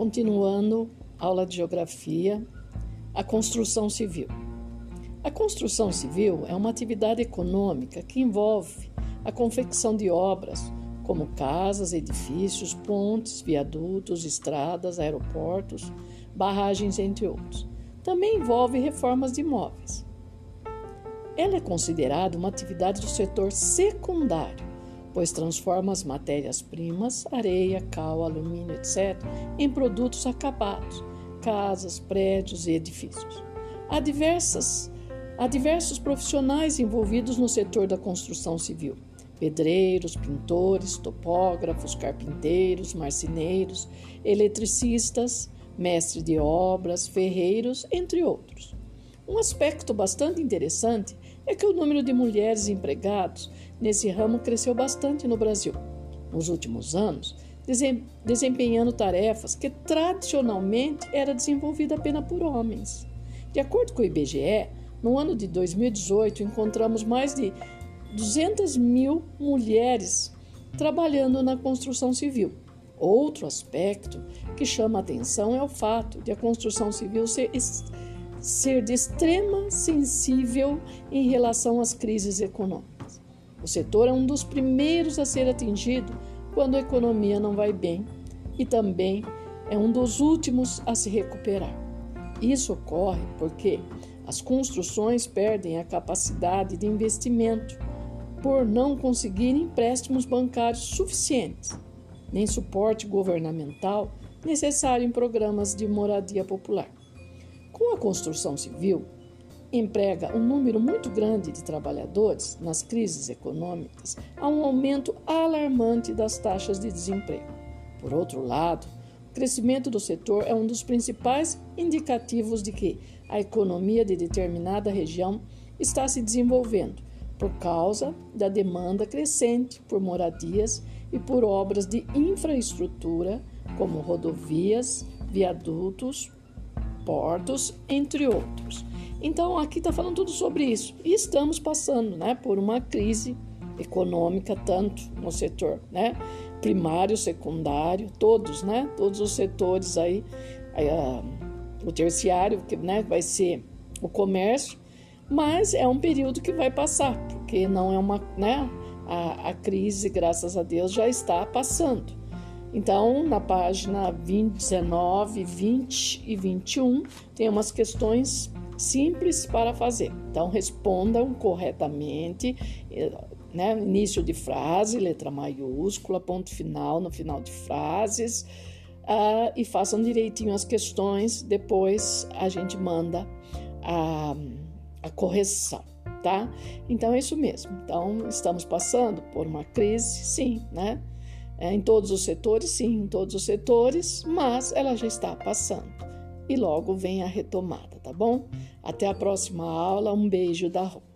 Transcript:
Continuando, aula de geografia, a construção civil. A construção civil é uma atividade econômica que envolve a confecção de obras, como casas, edifícios, pontes, viadutos, estradas, aeroportos, barragens, entre outros. Também envolve reformas de imóveis. Ela é considerada uma atividade do setor secundário, pois transforma as matérias-primas, areia, cal, alumínio, etc., em produtos acabados, casas, prédios e edifícios. Há, diversas, há diversos profissionais envolvidos no setor da construção civil: pedreiros, pintores, topógrafos, carpinteiros, marceneiros, eletricistas, mestres de obras, ferreiros, entre outros. Um aspecto bastante interessante é que o número de mulheres empregados nesse ramo cresceu bastante no Brasil. Nos últimos anos, desempenhando tarefas que tradicionalmente era desenvolvida apenas por homens. De acordo com o IBGE, no ano de 2018 encontramos mais de 200 mil mulheres trabalhando na construção civil. Outro aspecto que chama a atenção é o fato de a construção civil ser, ser de extrema sensível em relação às crises econômicas. O setor é um dos primeiros a ser atingido quando a economia não vai bem e também é um dos últimos a se recuperar. Isso ocorre porque as construções perdem a capacidade de investimento por não conseguirem empréstimos bancários suficientes, nem suporte governamental necessário em programas de moradia popular. Com a construção civil, emprega um número muito grande de trabalhadores nas crises econômicas, há um aumento alarmante das taxas de desemprego. Por outro lado, o crescimento do setor é um dos principais indicativos de que a economia de determinada região está se desenvolvendo por causa da demanda crescente por moradias e por obras de infraestrutura, como rodovias, viadutos, portos, entre outros. Então, aqui está falando tudo sobre isso. E estamos passando né, por uma crise econômica, tanto no setor né, primário, secundário, todos, né, todos os setores aí, aí uh, o terciário, que né, vai ser o comércio, mas é um período que vai passar, porque não é uma. Né, a, a crise, graças a Deus, já está passando. Então, na página 20, 19, 20 e 21, tem umas questões simples para fazer. Então, respondam corretamente, eh, né? início de frase, letra maiúscula, ponto final no final de frases, uh, e façam direitinho as questões. Depois a gente manda a, a correção. Tá? Então é isso mesmo. Então estamos passando por uma crise, sim, né? É, em todos os setores, sim, em todos os setores, mas ela já está passando e logo vem a retomada, tá bom? Até a próxima aula, um beijo da Rô.